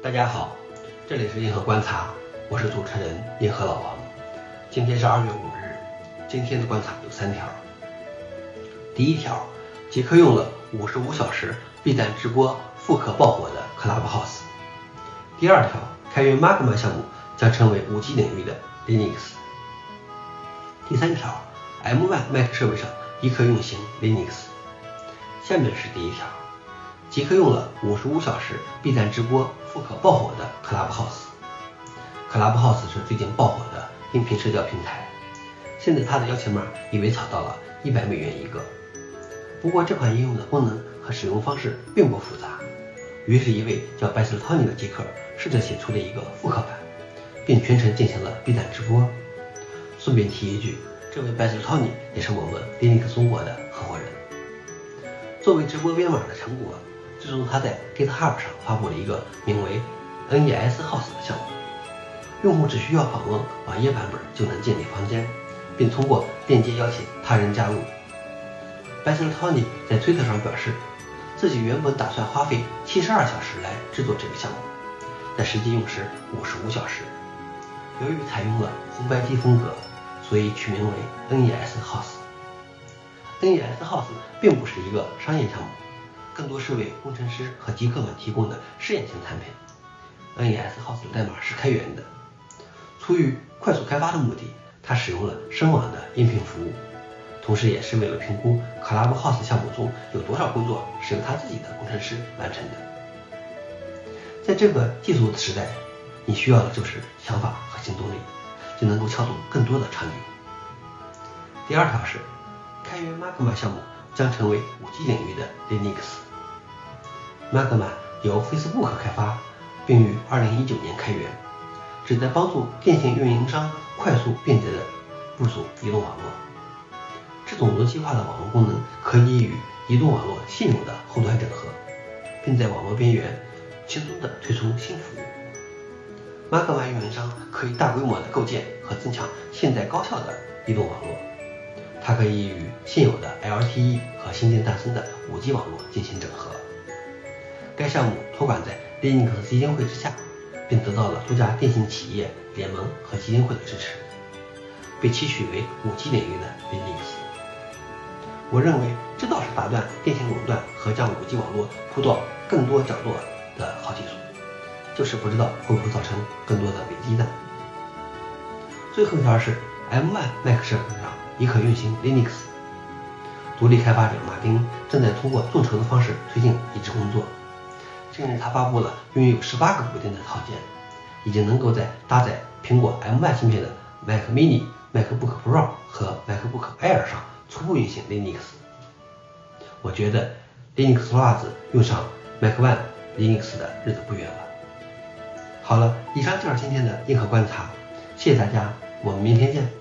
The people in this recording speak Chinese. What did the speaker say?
大家好，这里是硬核观察，我是主持人硬核老王。今天是二月五日，今天的观察有三条。第一条，极客用了五十五小时 B 站直播复刻爆火的 Clubhouse。第二条，开源 Magma 项目将成为 5G 领域的 Linux。第三条，M1 Mac 设备上亦可运行 Linux。下面是第一条。极客用了五十五小时 B 站直播不可爆火的 Clubhouse。Clubhouse 是最近爆火的音频社交平台，现在它的邀请码已被炒到了一百美元一个。不过这款应用的功能和使用方式并不复杂，于是，一位叫 b a s i l Tony 的极客试着写出了一个复刻版，并全程进行了 B 站直播。顺便提一句，这位 b a s i l Tony 也是我们 Linux 中国的合伙人。作为直播编码的成果。最终，他在 GitHub 上发布了一个名为 NES House 的项目，用户只需要访问网页版本就能建立房间，并通过链接邀请他人加入。b a s i l Tony 在推特上表示，自己原本打算花费七十二小时来制作这个项目，但实际用时五十五小时。由于采用了红白机风格，所以取名为 NES House。NES House 并不是一个商业项目。更多是为工程师和极客们提供的试验性产品。NES House 的代码是开源的，出于快速开发的目的，它使用了声网的音频服务，同时也是为了评估 Clubhouse 项目中有多少工作是由他自己的工程师完成的。在这个技术的时代，你需要的就是想法和行动力，就能够撬动更多的场景。第二条是，开源 Magma 项目将成为 5G 领域的 Linux。Magma 由 Facebook 开发，并于2019年开源，旨在帮助电信运营商快速便捷地部署移动网络。这种逻辑化的网络功能可以与移动网络现有的后端整合，并在网络边缘轻松地推出新服务。Magma 运营商可以大规模地构建和增强现代高效的移动网络，它可以与现有的 LTE 和新建诞生的 5G 网络进行整合。该项目托管在 Linux 基金会之下，并得到了多家电信企业联盟和基金会的支持，被期许为 5G 领域的 Linux。我认为这倒是打断电信垄断和将 5G 网络铺到更多角落的好技术，就是不知道会不会造成更多的危机呢。最后一条是 M1 Mac 设备上也可运行 Linux。独立开发者马丁正在通过众筹的方式推进移植工作。近日，他发布了拥有十八个补丁的套件，已经能够在搭载苹果 M1 芯片的 Mac Mini、MacBook Pro 和 MacBook Air 上初步运行 Linux。我觉得 Linux Plus 用上 Mac One Linux 的日子不远了。好了，以上就是今天的硬核观察，谢谢大家，我们明天见。